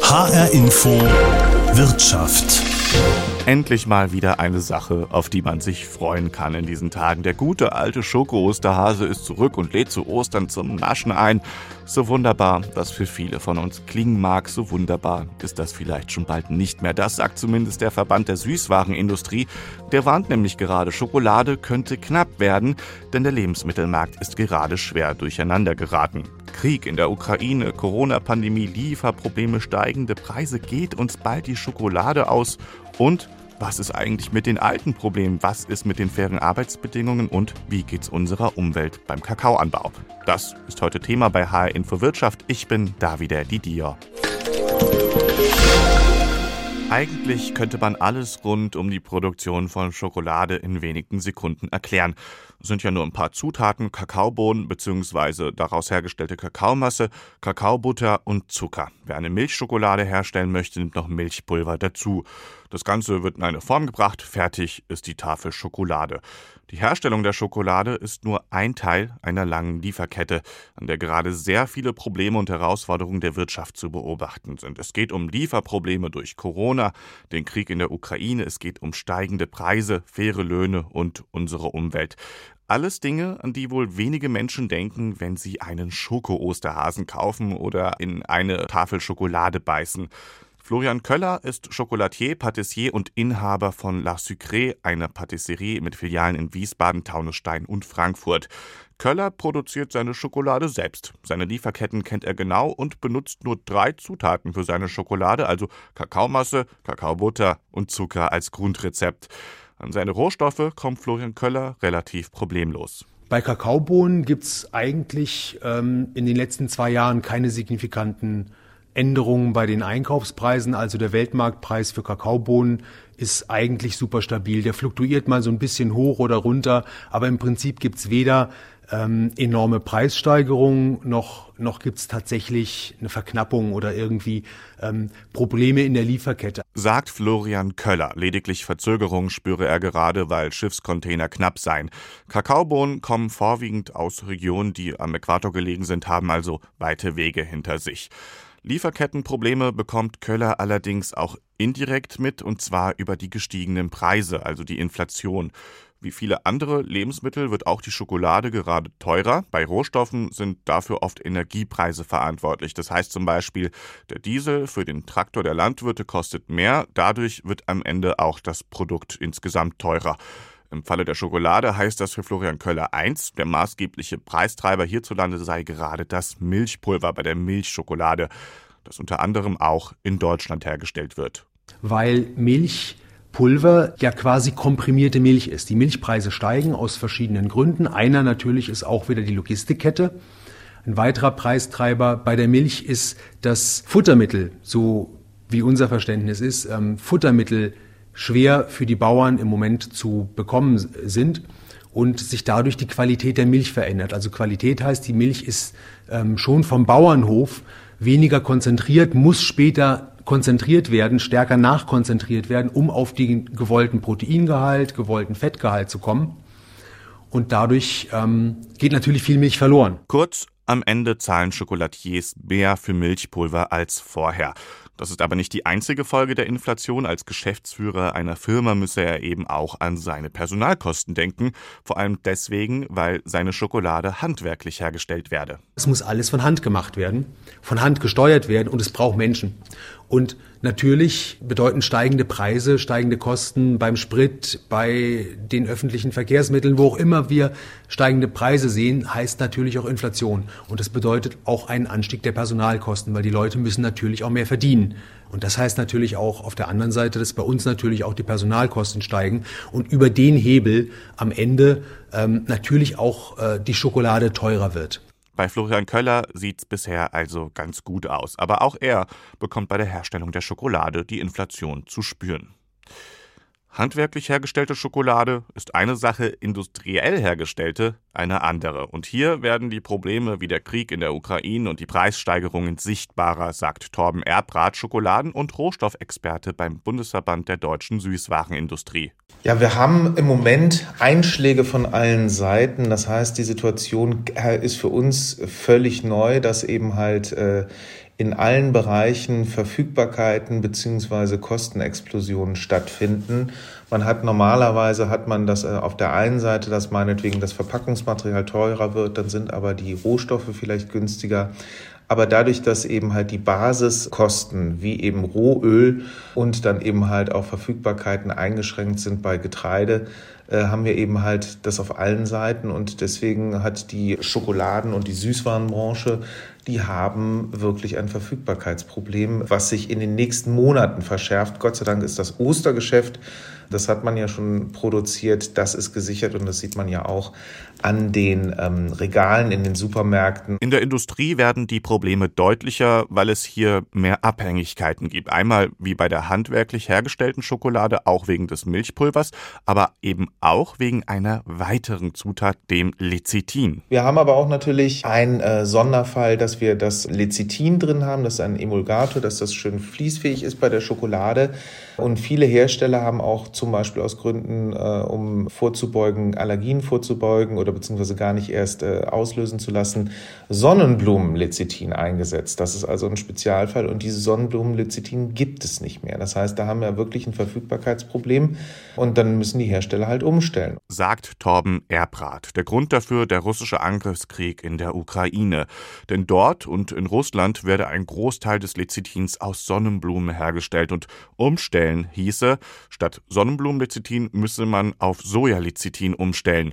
HR Info Wirtschaft. Endlich mal wieder eine Sache, auf die man sich freuen kann in diesen Tagen. Der gute alte Schoko-Osterhase ist zurück und lädt zu Ostern zum Naschen ein. So wunderbar, das für viele von uns klingen mag, so wunderbar ist das vielleicht schon bald nicht mehr. Das sagt zumindest der Verband der Süßwarenindustrie. Der warnt nämlich gerade, Schokolade könnte knapp werden, denn der Lebensmittelmarkt ist gerade schwer durcheinander geraten. Krieg in der Ukraine, Corona-Pandemie, Lieferprobleme, steigende Preise, geht uns bald die Schokolade aus und was ist eigentlich mit den alten Problemen? Was ist mit den fairen Arbeitsbedingungen und wie geht's unserer Umwelt beim Kakaoanbau? Das ist heute Thema bei HR Info Wirtschaft. Ich bin Davide Didier. Eigentlich könnte man alles rund um die Produktion von Schokolade in wenigen Sekunden erklären. Es sind ja nur ein paar Zutaten, Kakaobohnen bzw. daraus hergestellte Kakaomasse, Kakaobutter und Zucker. Wer eine Milchschokolade herstellen möchte, nimmt noch Milchpulver dazu. Das Ganze wird in eine Form gebracht, fertig ist die Tafel Schokolade. Die Herstellung der Schokolade ist nur ein Teil einer langen Lieferkette, an der gerade sehr viele Probleme und Herausforderungen der Wirtschaft zu beobachten sind. Es geht um Lieferprobleme durch Corona, den Krieg in der Ukraine, es geht um steigende Preise, faire Löhne und unsere Umwelt. Alles Dinge, an die wohl wenige Menschen denken, wenn sie einen Schoko-Osterhasen kaufen oder in eine Tafel Schokolade beißen. Florian Köller ist Chocolatier, Patissier und Inhaber von La Sucré, einer Patisserie mit Filialen in Wiesbaden, Taunusstein und Frankfurt. Köller produziert seine Schokolade selbst. Seine Lieferketten kennt er genau und benutzt nur drei Zutaten für seine Schokolade, also Kakaomasse, Kakaobutter und Zucker als Grundrezept. An seine Rohstoffe kommt Florian Köller relativ problemlos. Bei Kakaobohnen gibt es eigentlich ähm, in den letzten zwei Jahren keine signifikanten Änderungen bei den Einkaufspreisen. Also der Weltmarktpreis für Kakaobohnen ist eigentlich super stabil. Der fluktuiert mal so ein bisschen hoch oder runter, aber im Prinzip gibt's weder ähm, enorme Preissteigerungen noch, noch gibt's tatsächlich eine Verknappung oder irgendwie ähm, Probleme in der Lieferkette. Sagt Florian Köller. Lediglich Verzögerungen spüre er gerade, weil Schiffscontainer knapp seien. Kakaobohnen kommen vorwiegend aus Regionen, die am Äquator gelegen sind, haben also weite Wege hinter sich. Lieferkettenprobleme bekommt Köller allerdings auch indirekt mit, und zwar über die gestiegenen Preise, also die Inflation. Wie viele andere Lebensmittel wird auch die Schokolade gerade teurer. Bei Rohstoffen sind dafür oft Energiepreise verantwortlich. Das heißt zum Beispiel, der Diesel für den Traktor der Landwirte kostet mehr, dadurch wird am Ende auch das Produkt insgesamt teurer. Im Falle der Schokolade heißt das für Florian Köller eins: Der maßgebliche Preistreiber hierzulande sei gerade das Milchpulver bei der Milchschokolade, das unter anderem auch in Deutschland hergestellt wird. Weil Milchpulver ja quasi komprimierte Milch ist. Die Milchpreise steigen aus verschiedenen Gründen. Einer natürlich ist auch wieder die Logistikkette. Ein weiterer Preistreiber bei der Milch ist das Futtermittel, so wie unser Verständnis ist. Ähm, Futtermittel schwer für die Bauern im Moment zu bekommen sind und sich dadurch die Qualität der Milch verändert. Also Qualität heißt, die Milch ist ähm, schon vom Bauernhof weniger konzentriert, muss später konzentriert werden, stärker nachkonzentriert werden, um auf den gewollten Proteingehalt, gewollten Fettgehalt zu kommen. Und dadurch ähm, geht natürlich viel Milch verloren. Kurz, am Ende zahlen Schokolatiers mehr für Milchpulver als vorher. Das ist aber nicht die einzige Folge der Inflation. Als Geschäftsführer einer Firma müsse er eben auch an seine Personalkosten denken. Vor allem deswegen, weil seine Schokolade handwerklich hergestellt werde. Es muss alles von Hand gemacht werden, von Hand gesteuert werden und es braucht Menschen. Und natürlich bedeuten steigende Preise, steigende Kosten beim Sprit, bei den öffentlichen Verkehrsmitteln, wo auch immer wir steigende Preise sehen, heißt natürlich auch Inflation. Und das bedeutet auch einen Anstieg der Personalkosten, weil die Leute müssen natürlich auch mehr verdienen. Und das heißt natürlich auch auf der anderen Seite, dass bei uns natürlich auch die Personalkosten steigen und über den Hebel am Ende ähm, natürlich auch äh, die Schokolade teurer wird. Bei Florian Köller sieht's bisher also ganz gut aus. Aber auch er bekommt bei der Herstellung der Schokolade die Inflation zu spüren. Handwerklich hergestellte Schokolade ist eine Sache, industriell hergestellte eine andere. Und hier werden die Probleme wie der Krieg in der Ukraine und die Preissteigerungen sichtbarer, sagt Torben Erbrath, Schokoladen- und Rohstoffexperte beim Bundesverband der deutschen Süßwarenindustrie. Ja, wir haben im Moment Einschläge von allen Seiten. Das heißt, die Situation ist für uns völlig neu, dass eben halt äh, in allen Bereichen Verfügbarkeiten bzw. Kostenexplosionen stattfinden. Man hat normalerweise hat man das äh, auf der einen Seite, dass meinetwegen das Verpackungsmaterial teurer wird, dann sind aber die Rohstoffe vielleicht günstiger. Aber dadurch, dass eben halt die Basiskosten wie eben Rohöl und dann eben halt auch Verfügbarkeiten eingeschränkt sind bei Getreide, äh, haben wir eben halt das auf allen Seiten und deswegen hat die Schokoladen- und die Süßwarenbranche, die haben wirklich ein Verfügbarkeitsproblem, was sich in den nächsten Monaten verschärft. Gott sei Dank ist das Ostergeschäft das hat man ja schon produziert, das ist gesichert und das sieht man ja auch an den ähm, Regalen in den Supermärkten. In der Industrie werden die Probleme deutlicher, weil es hier mehr Abhängigkeiten gibt. Einmal wie bei der handwerklich hergestellten Schokolade, auch wegen des Milchpulvers, aber eben auch wegen einer weiteren Zutat, dem Lecithin. Wir haben aber auch natürlich einen äh, Sonderfall, dass wir das Lecithin drin haben, das ist ein Emulgator, dass das schön fließfähig ist bei der Schokolade. Und viele Hersteller haben auch zum Beispiel aus Gründen, äh, um vorzubeugen, Allergien vorzubeugen oder beziehungsweise gar nicht erst äh, auslösen zu lassen, Sonnenblumenlecithin eingesetzt. Das ist also ein Spezialfall und diese Sonnenblumenlecithin gibt es nicht mehr. Das heißt, da haben wir wirklich ein Verfügbarkeitsproblem und dann müssen die Hersteller halt umstellen. Sagt Torben Erbrath. Der Grund dafür der russische Angriffskrieg in der Ukraine. Denn dort und in Russland werde ein Großteil des Lecithins aus Sonnenblumen hergestellt und umstellen hieße, statt Sonnenblumenlecithin müsse man auf Sojalecithin umstellen.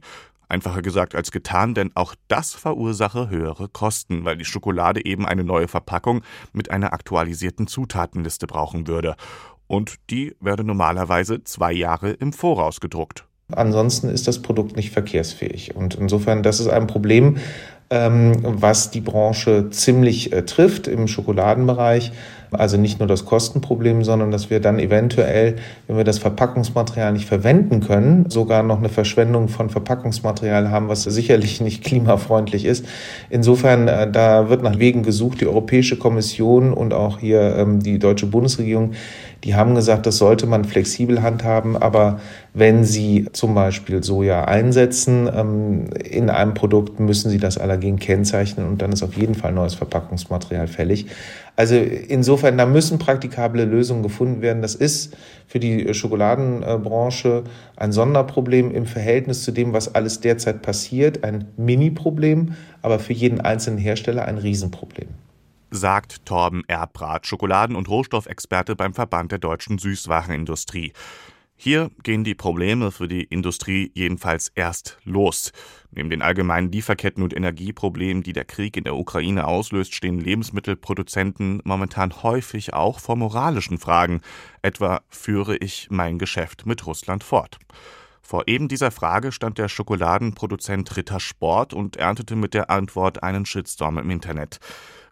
Einfacher gesagt als getan, denn auch das verursache höhere Kosten, weil die Schokolade eben eine neue Verpackung mit einer aktualisierten Zutatenliste brauchen würde. Und die werde normalerweise zwei Jahre im Voraus gedruckt. Ansonsten ist das Produkt nicht verkehrsfähig. Und insofern, das ist ein Problem, was die Branche ziemlich äh, trifft im Schokoladenbereich. Also nicht nur das Kostenproblem, sondern dass wir dann eventuell, wenn wir das Verpackungsmaterial nicht verwenden können, sogar noch eine Verschwendung von Verpackungsmaterial haben, was sicherlich nicht klimafreundlich ist. Insofern, äh, da wird nach Wegen gesucht. Die Europäische Kommission und auch hier ähm, die deutsche Bundesregierung, die haben gesagt, das sollte man flexibel handhaben, aber wenn Sie zum Beispiel Soja einsetzen ähm, in einem Produkt, müssen Sie das Allergen kennzeichnen und dann ist auf jeden Fall neues Verpackungsmaterial fällig. Also insofern, da müssen praktikable Lösungen gefunden werden. Das ist für die Schokoladenbranche ein Sonderproblem im Verhältnis zu dem, was alles derzeit passiert. Ein Mini-Problem, aber für jeden einzelnen Hersteller ein Riesenproblem sagt Torben Erbrath, Schokoladen- und Rohstoffexperte beim Verband der deutschen Süßwarenindustrie. Hier gehen die Probleme für die Industrie jedenfalls erst los. Neben den allgemeinen Lieferketten und Energieproblemen, die der Krieg in der Ukraine auslöst, stehen Lebensmittelproduzenten momentan häufig auch vor moralischen Fragen, etwa führe ich mein Geschäft mit Russland fort. Vor eben dieser Frage stand der Schokoladenproduzent Ritter Sport und erntete mit der Antwort einen Shitstorm im Internet.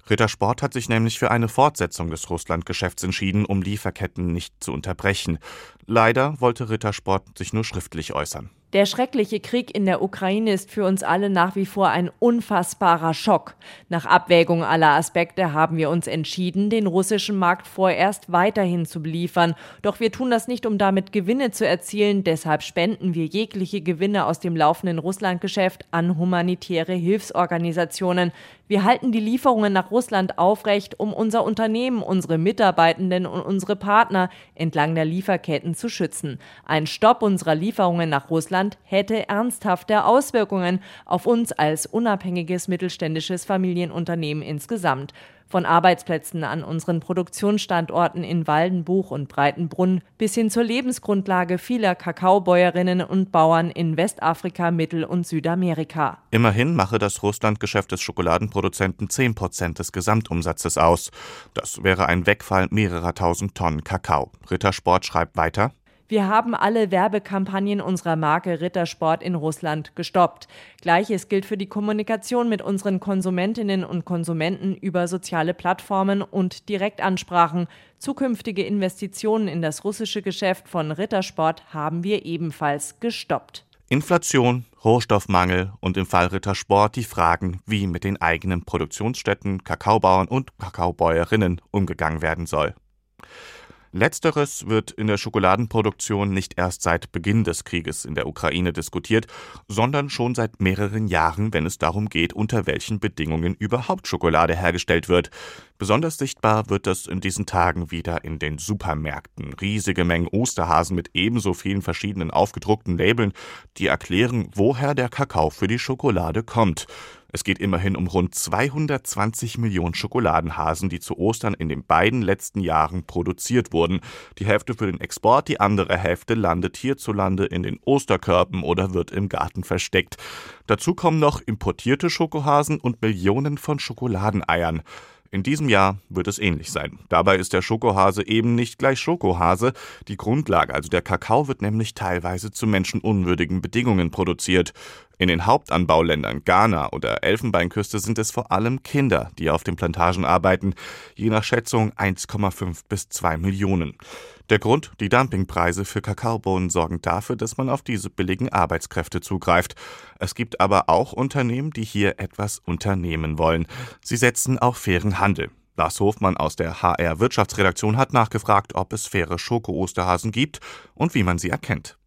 Rittersport hat sich nämlich für eine Fortsetzung des Russlandgeschäfts entschieden, um Lieferketten nicht zu unterbrechen. Leider wollte Rittersport sich nur schriftlich äußern. Der schreckliche Krieg in der Ukraine ist für uns alle nach wie vor ein unfassbarer Schock. Nach Abwägung aller Aspekte haben wir uns entschieden, den russischen Markt vorerst weiterhin zu beliefern. Doch wir tun das nicht, um damit Gewinne zu erzielen. Deshalb spenden wir jegliche Gewinne aus dem laufenden Russlandgeschäft an humanitäre Hilfsorganisationen. Wir halten die Lieferungen nach Russland aufrecht, um unser Unternehmen, unsere Mitarbeitenden und unsere Partner entlang der Lieferketten zu schützen. Ein Stopp unserer Lieferungen nach Russland hätte ernsthafte Auswirkungen auf uns als unabhängiges mittelständisches Familienunternehmen insgesamt von Arbeitsplätzen an unseren Produktionsstandorten in Waldenbuch und Breitenbrunn bis hin zur Lebensgrundlage vieler Kakaobäuerinnen und Bauern in Westafrika, Mittel- und Südamerika. Immerhin mache das Russlandgeschäft des Schokoladenproduzenten 10 Prozent des Gesamtumsatzes aus. Das wäre ein Wegfall mehrerer tausend Tonnen Kakao. Rittersport schreibt weiter. Wir haben alle Werbekampagnen unserer Marke Rittersport in Russland gestoppt. Gleiches gilt für die Kommunikation mit unseren Konsumentinnen und Konsumenten über soziale Plattformen und Direktansprachen. Zukünftige Investitionen in das russische Geschäft von Rittersport haben wir ebenfalls gestoppt. Inflation, Rohstoffmangel und im Fall Rittersport die Fragen, wie mit den eigenen Produktionsstätten, Kakaobauern und Kakaobäuerinnen umgegangen werden soll. Letzteres wird in der Schokoladenproduktion nicht erst seit Beginn des Krieges in der Ukraine diskutiert, sondern schon seit mehreren Jahren, wenn es darum geht, unter welchen Bedingungen überhaupt Schokolade hergestellt wird. Besonders sichtbar wird das in diesen Tagen wieder in den Supermärkten. Riesige Mengen Osterhasen mit ebenso vielen verschiedenen aufgedruckten Labeln, die erklären, woher der Kakao für die Schokolade kommt. Es geht immerhin um rund 220 Millionen Schokoladenhasen, die zu Ostern in den beiden letzten Jahren produziert wurden. Die Hälfte für den Export, die andere Hälfte landet hierzulande in den Osterkörben oder wird im Garten versteckt. Dazu kommen noch importierte Schokohasen und Millionen von Schokoladeneiern. In diesem Jahr wird es ähnlich sein. Dabei ist der Schokohase eben nicht gleich Schokohase. Die Grundlage, also der Kakao, wird nämlich teilweise zu menschenunwürdigen Bedingungen produziert. In den Hauptanbauländern Ghana oder Elfenbeinküste sind es vor allem Kinder, die auf den Plantagen arbeiten, je nach Schätzung 1,5 bis 2 Millionen. Der Grund, die Dumpingpreise für Kakaobohnen sorgen dafür, dass man auf diese billigen Arbeitskräfte zugreift. Es gibt aber auch Unternehmen, die hier etwas unternehmen wollen. Sie setzen auf fairen Handel. Lars Hofmann aus der HR Wirtschaftsredaktion hat nachgefragt, ob es faire Schoko-Osterhasen gibt und wie man sie erkennt.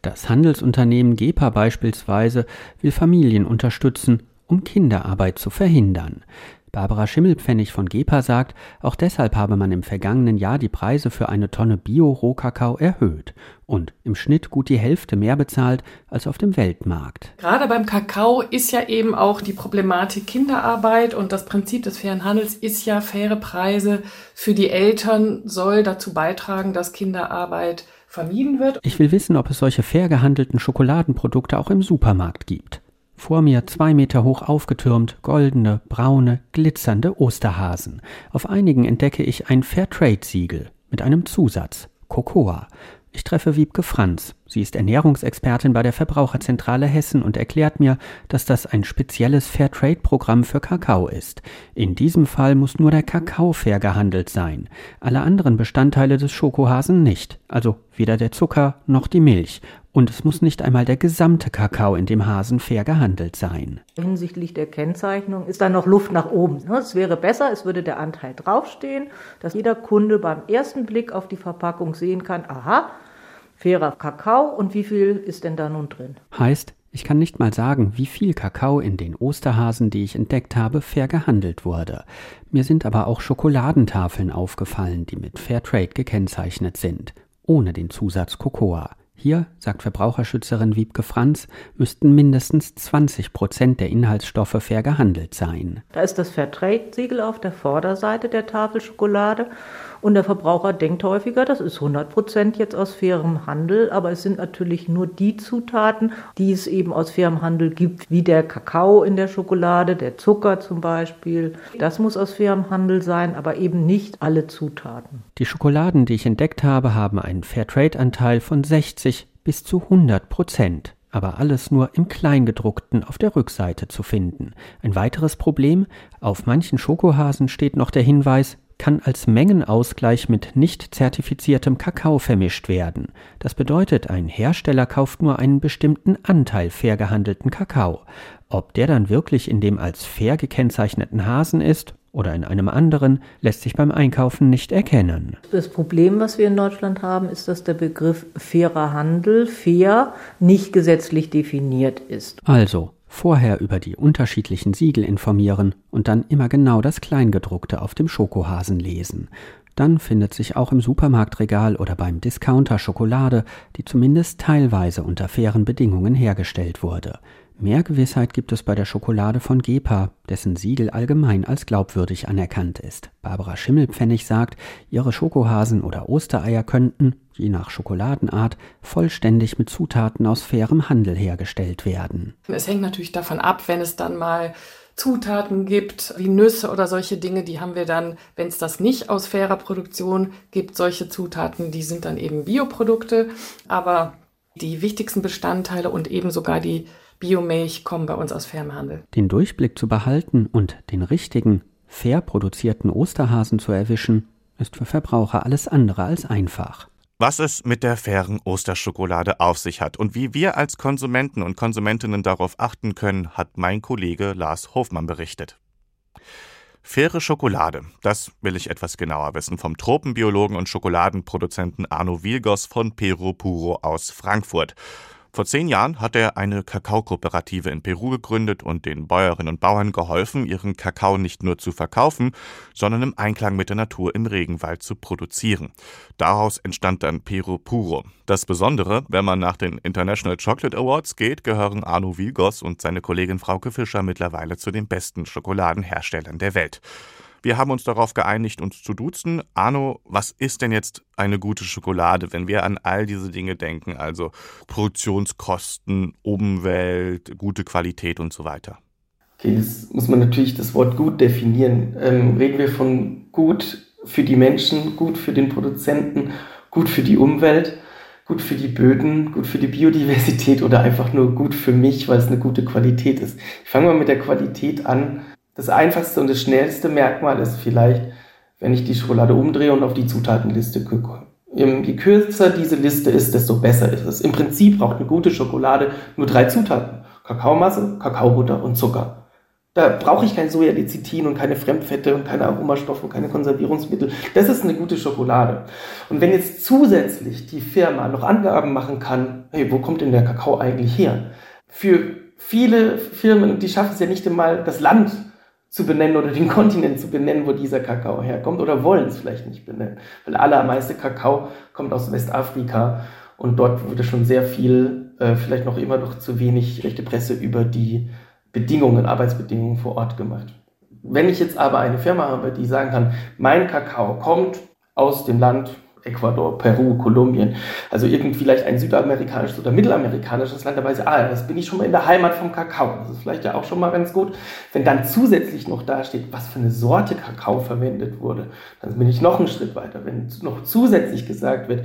Das Handelsunternehmen GEPA beispielsweise will Familien unterstützen, um Kinderarbeit zu verhindern. Barbara Schimmelpfennig von GEPA sagt, auch deshalb habe man im vergangenen Jahr die Preise für eine Tonne Bio-Rohkakao erhöht und im Schnitt gut die Hälfte mehr bezahlt als auf dem Weltmarkt. Gerade beim Kakao ist ja eben auch die Problematik Kinderarbeit und das Prinzip des fairen Handels ist ja faire Preise für die Eltern soll dazu beitragen, dass Kinderarbeit vermieden wird. Ich will wissen, ob es solche fair gehandelten Schokoladenprodukte auch im Supermarkt gibt. Vor mir zwei Meter hoch aufgetürmt, goldene, braune, glitzernde Osterhasen. Auf einigen entdecke ich ein Fairtrade-Siegel mit einem Zusatz, Cocoa. Ich treffe Wiebke Franz. Sie ist Ernährungsexpertin bei der Verbraucherzentrale Hessen und erklärt mir, dass das ein spezielles Fairtrade-Programm für Kakao ist. In diesem Fall muss nur der Kakao fair gehandelt sein, alle anderen Bestandteile des Schokohasen nicht, also weder der Zucker noch die Milch. Und es muss nicht einmal der gesamte Kakao in dem Hasen fair gehandelt sein. Hinsichtlich der Kennzeichnung ist da noch Luft nach oben. Es wäre besser, es würde der Anteil draufstehen, dass jeder Kunde beim ersten Blick auf die Verpackung sehen kann, aha, fairer Kakao und wie viel ist denn da nun drin? Heißt, ich kann nicht mal sagen, wie viel Kakao in den Osterhasen, die ich entdeckt habe, fair gehandelt wurde. Mir sind aber auch Schokoladentafeln aufgefallen, die mit Fairtrade gekennzeichnet sind, ohne den Zusatz Cocoa. Hier, sagt Verbraucherschützerin Wiebke Franz, müssten mindestens 20 Prozent der Inhaltsstoffe fair gehandelt sein. Da ist das Fairtrade-Siegel auf der Vorderseite der Tafel Schokolade und der Verbraucher denkt häufiger, das ist 100 Prozent jetzt aus fairem Handel, aber es sind natürlich nur die Zutaten, die es eben aus fairem Handel gibt, wie der Kakao in der Schokolade, der Zucker zum Beispiel. Das muss aus fairem Handel sein, aber eben nicht alle Zutaten. Die Schokoladen, die ich entdeckt habe, haben einen Fairtrade-Anteil von 60 bis zu 100 Prozent aber alles nur im Kleingedruckten auf der Rückseite zu finden. Ein weiteres Problem, auf manchen Schokohasen steht noch der Hinweis kann als Mengenausgleich mit nicht zertifiziertem Kakao vermischt werden. Das bedeutet, ein Hersteller kauft nur einen bestimmten Anteil fair gehandelten Kakao. Ob der dann wirklich in dem als fair gekennzeichneten Hasen ist oder in einem anderen, lässt sich beim Einkaufen nicht erkennen. Das Problem, was wir in Deutschland haben, ist, dass der Begriff fairer Handel, fair, nicht gesetzlich definiert ist. Also, Vorher über die unterschiedlichen Siegel informieren und dann immer genau das Kleingedruckte auf dem Schokohasen lesen. Dann findet sich auch im Supermarktregal oder beim Discounter Schokolade, die zumindest teilweise unter fairen Bedingungen hergestellt wurde. Mehr Gewissheit gibt es bei der Schokolade von Gepa, dessen Siegel allgemein als glaubwürdig anerkannt ist. Barbara Schimmelpfennig sagt, ihre Schokohasen oder Ostereier könnten, je nach Schokoladenart, vollständig mit Zutaten aus fairem Handel hergestellt werden. Es hängt natürlich davon ab, wenn es dann mal Zutaten gibt, wie Nüsse oder solche Dinge, die haben wir dann, wenn es das nicht aus fairer Produktion gibt, solche Zutaten, die sind dann eben Bioprodukte, aber die wichtigsten Bestandteile und eben sogar die Biomilch kommen bei uns aus fairem Handel. Den Durchblick zu behalten und den richtigen, fair produzierten Osterhasen zu erwischen, ist für Verbraucher alles andere als einfach. Was es mit der fairen Osterschokolade auf sich hat und wie wir als Konsumenten und Konsumentinnen darauf achten können, hat mein Kollege Lars Hofmann berichtet. Faire Schokolade, das will ich etwas genauer wissen vom Tropenbiologen und Schokoladenproduzenten Arno Wilgos von Pero Puro aus Frankfurt. Vor zehn Jahren hat er eine Kakaokooperative in Peru gegründet und den Bäuerinnen und Bauern geholfen, ihren Kakao nicht nur zu verkaufen, sondern im Einklang mit der Natur im Regenwald zu produzieren. Daraus entstand dann Peru Puro. Das Besondere, wenn man nach den International Chocolate Awards geht, gehören Arno Vilgos und seine Kollegin Frauke Fischer mittlerweile zu den besten Schokoladenherstellern der Welt. Wir haben uns darauf geeinigt, uns zu duzen. Arno, was ist denn jetzt eine gute Schokolade, wenn wir an all diese Dinge denken, also Produktionskosten, Umwelt, gute Qualität und so weiter? Okay, das muss man natürlich das Wort gut definieren. Ähm, reden wir von gut für die Menschen, gut für den Produzenten, gut für die Umwelt, gut für die Böden, gut für die Biodiversität oder einfach nur gut für mich, weil es eine gute Qualität ist. Ich fange mal mit der Qualität an. Das einfachste und das schnellste Merkmal ist vielleicht, wenn ich die Schokolade umdrehe und auf die Zutatenliste gucke. Je kürzer diese Liste ist, desto besser ist es. Im Prinzip braucht eine gute Schokolade nur drei Zutaten. Kakaomasse, Kakaobutter und Zucker. Da brauche ich kein Sojalecithin und keine Fremdfette und keine Aromastoffe und keine Konservierungsmittel. Das ist eine gute Schokolade. Und wenn jetzt zusätzlich die Firma noch Angaben machen kann, hey, wo kommt denn der Kakao eigentlich her? Für viele Firmen, die schaffen es ja nicht einmal, das Land zu benennen oder den Kontinent zu benennen, wo dieser Kakao herkommt oder wollen es vielleicht nicht benennen. Weil allermeiste Kakao kommt aus Westafrika und dort wurde schon sehr viel, äh, vielleicht noch immer noch zu wenig schlechte Presse über die Bedingungen, Arbeitsbedingungen vor Ort gemacht. Wenn ich jetzt aber eine Firma habe, die sagen kann, mein Kakao kommt aus dem Land Ecuador, Peru, Kolumbien, also irgendwie vielleicht ein südamerikanisches oder mittelamerikanisches Land, dabei ist, ah, das bin ich schon mal in der Heimat vom Kakao. Das ist vielleicht ja auch schon mal ganz gut. Wenn dann zusätzlich noch da steht, was für eine Sorte Kakao verwendet wurde, dann bin ich noch einen Schritt weiter. Wenn noch zusätzlich gesagt wird,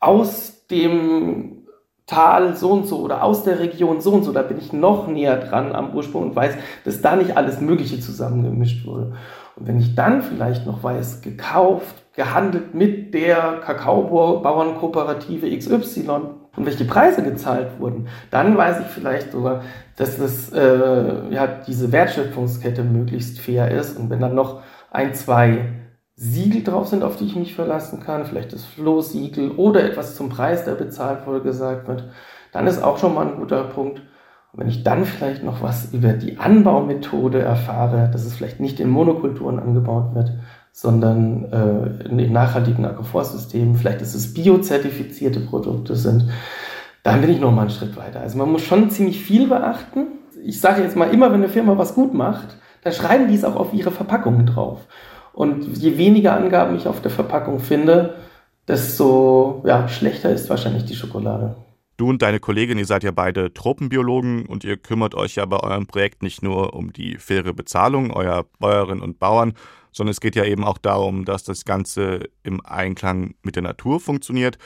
aus dem Tal so und so oder aus der Region so und so, da bin ich noch näher dran am Ursprung und weiß, dass da nicht alles Mögliche zusammengemischt wurde. Und wenn ich dann vielleicht noch weiß, gekauft, gehandelt mit der Kakaobauernkooperative XY und welche Preise gezahlt wurden, dann weiß ich vielleicht sogar, dass das, äh, ja, diese Wertschöpfungskette möglichst fair ist. Und wenn dann noch ein, zwei Siegel drauf sind, auf die ich mich verlassen kann, vielleicht das Flohsiegel oder etwas zum Preis, der bezahlt wurde, gesagt wird, dann ist auch schon mal ein guter Punkt. Und wenn ich dann vielleicht noch was über die Anbaumethode erfahre, dass es vielleicht nicht in Monokulturen angebaut wird, sondern äh, in nachhaltigen Agroforstsystemen, vielleicht dass es biozertifizierte Produkte sind, dann bin ich noch mal einen Schritt weiter. Also man muss schon ziemlich viel beachten. Ich sage jetzt mal, immer wenn eine Firma was gut macht, dann schreiben die es auch auf ihre Verpackungen drauf. Und je weniger Angaben ich auf der Verpackung finde, desto ja, schlechter ist wahrscheinlich die Schokolade. Du und deine Kollegin, ihr seid ja beide Tropenbiologen und ihr kümmert euch ja bei eurem Projekt nicht nur um die faire Bezahlung eurer Bäuerinnen und Bauern, sondern es geht ja eben auch darum, dass das Ganze im Einklang mit der Natur funktioniert.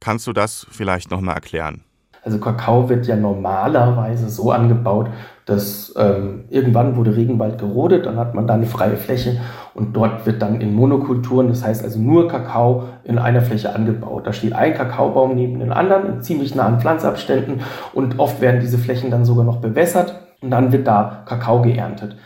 Kannst du das vielleicht nochmal erklären? Also Kakao wird ja normalerweise so angebaut, dass ähm, irgendwann wurde Regenwald gerodet, dann hat man da eine freie Fläche und dort wird dann in Monokulturen, das heißt also nur Kakao in einer Fläche angebaut. Da steht ein Kakaobaum neben den anderen in ziemlich nahen Pflanzabständen und oft werden diese Flächen dann sogar noch bewässert und dann wird da Kakao geerntet.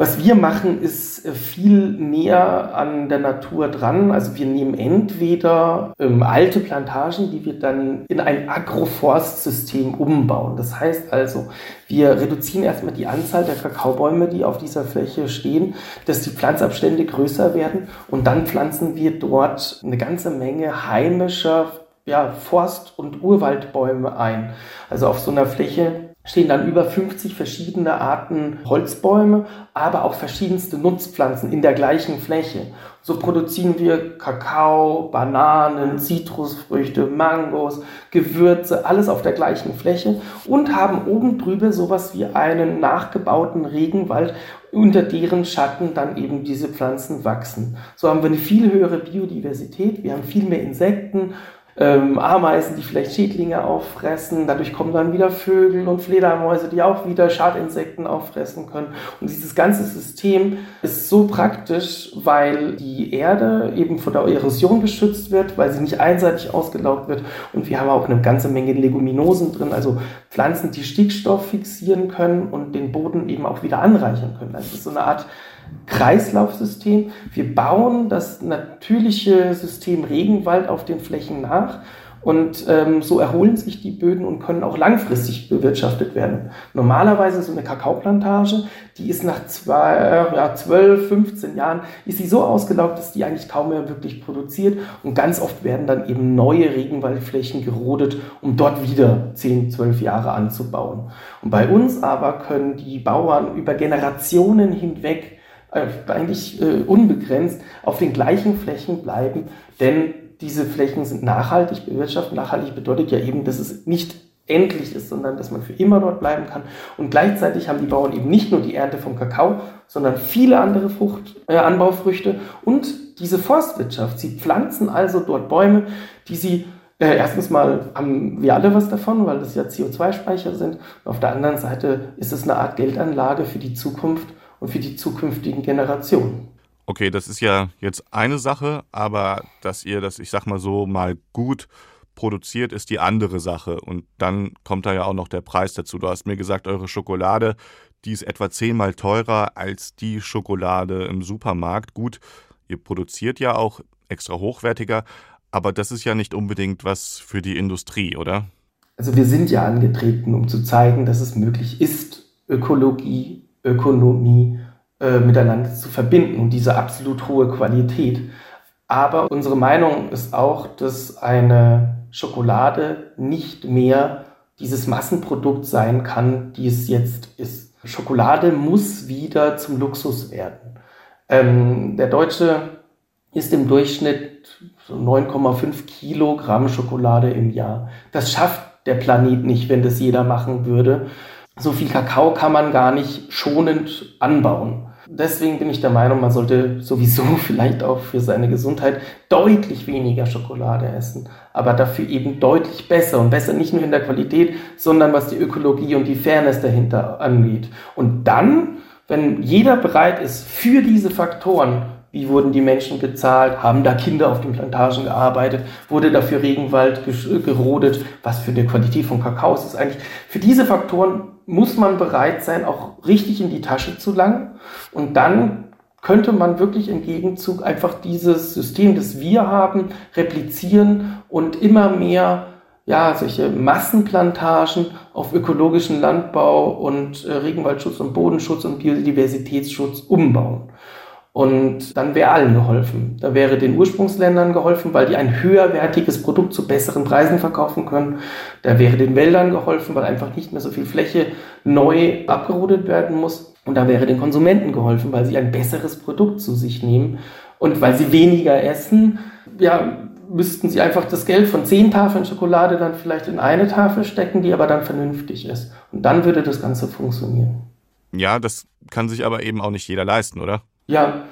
Was wir machen, ist äh, viel näher an der Natur dran. Also wir nehmen entweder ähm, alte Plantagen, die wir dann in ein Agroforstsystem umbauen. Das heißt also, wir reduzieren erstmal die Anzahl der Kakaobäume, die auf dieser Fläche stehen, dass die Pflanzabstände größer werden und dann pflanzen wir dort eine ganze Menge heimischer ja, Forst- und Urwaldbäume ein. Also auf so einer Fläche stehen dann über 50 verschiedene Arten Holzbäume, aber auch verschiedenste Nutzpflanzen in der gleichen Fläche. So produzieren wir Kakao, Bananen, Zitrusfrüchte, Mangos, Gewürze, alles auf der gleichen Fläche und haben oben drüber sowas wie einen nachgebauten Regenwald, unter deren Schatten dann eben diese Pflanzen wachsen. So haben wir eine viel höhere Biodiversität, wir haben viel mehr Insekten, ähm, Ameisen, die vielleicht Schädlinge auffressen. Dadurch kommen dann wieder Vögel und Fledermäuse, die auch wieder Schadinsekten auffressen können. Und dieses ganze System ist so praktisch, weil die Erde eben vor der Erosion geschützt wird, weil sie nicht einseitig ausgelaugt wird. Und wir haben auch eine ganze Menge Leguminosen drin, also Pflanzen, die Stickstoff fixieren können und den Boden eben auch wieder anreichern können. Also es ist so eine Art Kreislaufsystem. Wir bauen das natürliche System Regenwald auf den Flächen nach und ähm, so erholen sich die Böden und können auch langfristig bewirtschaftet werden. Normalerweise so eine Kakaoplantage, die ist nach zwei, äh, ja, 12, 15 Jahren, ist sie so ausgelaugt, dass die eigentlich kaum mehr wirklich produziert. Und ganz oft werden dann eben neue Regenwaldflächen gerodet, um dort wieder 10, 12 Jahre anzubauen. Und bei uns aber können die Bauern über Generationen hinweg eigentlich äh, unbegrenzt auf den gleichen Flächen bleiben, denn diese Flächen sind nachhaltig bewirtschaftet. Nachhaltig bedeutet ja eben, dass es nicht endlich ist, sondern dass man für immer dort bleiben kann. Und gleichzeitig haben die Bauern eben nicht nur die Ernte vom Kakao, sondern viele andere Frucht, äh, Anbaufrüchte und diese Forstwirtschaft. Sie pflanzen also dort Bäume, die sie äh, erstens mal haben wir alle was davon, weil das ja CO2-Speicher sind. Und auf der anderen Seite ist es eine Art Geldanlage für die Zukunft und für die zukünftigen Generationen. Okay, das ist ja jetzt eine Sache, aber dass ihr das, ich sag mal so, mal gut produziert, ist die andere Sache. Und dann kommt da ja auch noch der Preis dazu. Du hast mir gesagt, eure Schokolade, die ist etwa zehnmal teurer als die Schokolade im Supermarkt. Gut, ihr produziert ja auch extra hochwertiger, aber das ist ja nicht unbedingt was für die Industrie, oder? Also wir sind ja angetreten, um zu zeigen, dass es möglich ist, Ökologie, Ökonomie äh, miteinander zu verbinden diese absolut hohe Qualität. Aber unsere Meinung ist auch, dass eine Schokolade nicht mehr dieses Massenprodukt sein kann, die es jetzt ist. Schokolade muss wieder zum Luxus werden. Ähm, der Deutsche isst im Durchschnitt so 9,5 Kilogramm Schokolade im Jahr. Das schafft der Planet nicht, wenn das jeder machen würde. So viel Kakao kann man gar nicht schonend anbauen. Deswegen bin ich der Meinung, man sollte sowieso vielleicht auch für seine Gesundheit deutlich weniger Schokolade essen, aber dafür eben deutlich besser und besser nicht nur in der Qualität, sondern was die Ökologie und die Fairness dahinter angeht. Und dann, wenn jeder bereit ist, für diese Faktoren wie wurden die Menschen bezahlt? Haben da Kinder auf den Plantagen gearbeitet? Wurde dafür Regenwald gerodet? Was für eine Qualität von Kakao ist es eigentlich? Für diese Faktoren muss man bereit sein, auch richtig in die Tasche zu langen. Und dann könnte man wirklich im Gegenzug einfach dieses System, das wir haben, replizieren und immer mehr ja, solche Massenplantagen auf ökologischen Landbau und äh, Regenwaldschutz und Bodenschutz und Biodiversitätsschutz umbauen. Und dann wäre allen geholfen. Da wäre den Ursprungsländern geholfen, weil die ein höherwertiges Produkt zu besseren Preisen verkaufen können. Da wäre den Wäldern geholfen, weil einfach nicht mehr so viel Fläche neu abgerodet werden muss. Und da wäre den Konsumenten geholfen, weil sie ein besseres Produkt zu sich nehmen. Und weil sie weniger essen, ja, müssten sie einfach das Geld von zehn Tafeln Schokolade dann vielleicht in eine Tafel stecken, die aber dann vernünftig ist. Und dann würde das Ganze funktionieren. Ja, das kann sich aber eben auch nicht jeder leisten, oder? Ja,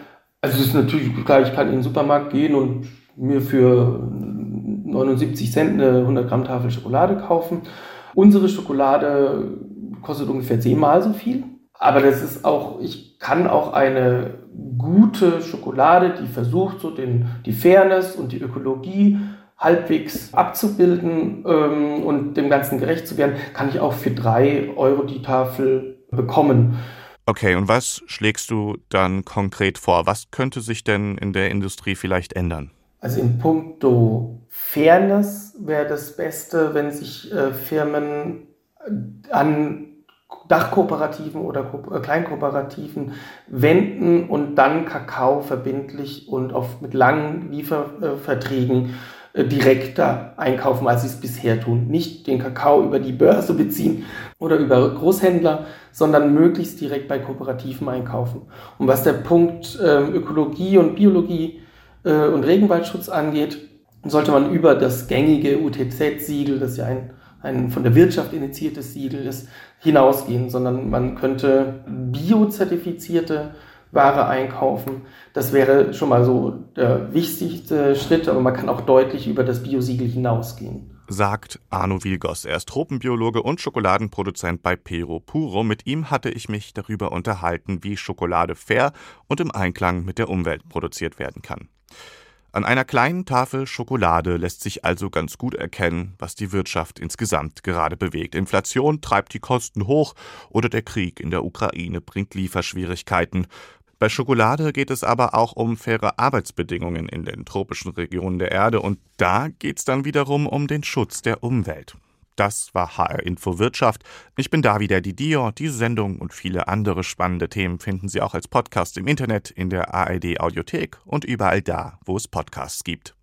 also es ist natürlich klar, ich kann in den Supermarkt gehen und mir für 79 Cent eine 100 Gramm Tafel Schokolade kaufen. Unsere Schokolade kostet ungefähr zehnmal so viel. Aber das ist auch, ich kann auch eine gute Schokolade, die versucht, so den, die Fairness und die Ökologie halbwegs abzubilden ähm, und dem Ganzen gerecht zu werden, kann ich auch für drei Euro die Tafel bekommen. Okay, und was schlägst du dann konkret vor? Was könnte sich denn in der Industrie vielleicht ändern? Also in puncto Fairness wäre das Beste, wenn sich äh, Firmen an Dachkooperativen oder Ko äh, Kleinkooperativen wenden und dann Kakao verbindlich und auf, mit langen Lieferverträgen äh, direkter einkaufen, als sie es bisher tun. Nicht den Kakao über die Börse beziehen oder über Großhändler, sondern möglichst direkt bei Kooperativen einkaufen. Und was der Punkt äh, Ökologie und Biologie äh, und Regenwaldschutz angeht, sollte man über das gängige UTZ-Siegel, das ja ein, ein von der Wirtschaft initiiertes Siegel ist, hinausgehen, sondern man könnte biozertifizierte Ware einkaufen. Das wäre schon mal so der wichtigste Schritt, aber man kann auch deutlich über das Biosiegel hinausgehen sagt Arno Wilgos. Er ist Tropenbiologe und Schokoladenproduzent bei Pero Puro. Mit ihm hatte ich mich darüber unterhalten, wie Schokolade fair und im Einklang mit der Umwelt produziert werden kann. An einer kleinen Tafel Schokolade lässt sich also ganz gut erkennen, was die Wirtschaft insgesamt gerade bewegt. Inflation treibt die Kosten hoch oder der Krieg in der Ukraine bringt Lieferschwierigkeiten. Bei Schokolade geht es aber auch um faire Arbeitsbedingungen in den tropischen Regionen der Erde und da geht es dann wiederum um den Schutz der Umwelt. Das war HR Info Wirtschaft. Ich bin David Didier. Diese Sendung und viele andere spannende Themen finden Sie auch als Podcast im Internet, in der ARD Audiothek und überall da, wo es Podcasts gibt.